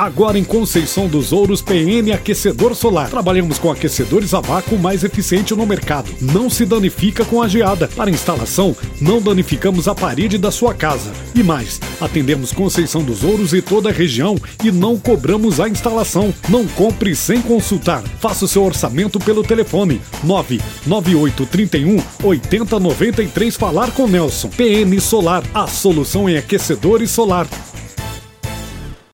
Agora em Conceição dos Ouros, PN Aquecedor Solar. Trabalhamos com aquecedores a vácuo mais eficiente no mercado. Não se danifica com a geada. Para instalação, não danificamos a parede da sua casa. E mais, atendemos Conceição dos Ouros e toda a região e não cobramos a instalação. Não compre sem consultar. Faça o seu orçamento pelo telefone 99831 8093 falar com Nelson. PN Solar, a solução em aquecedores solar.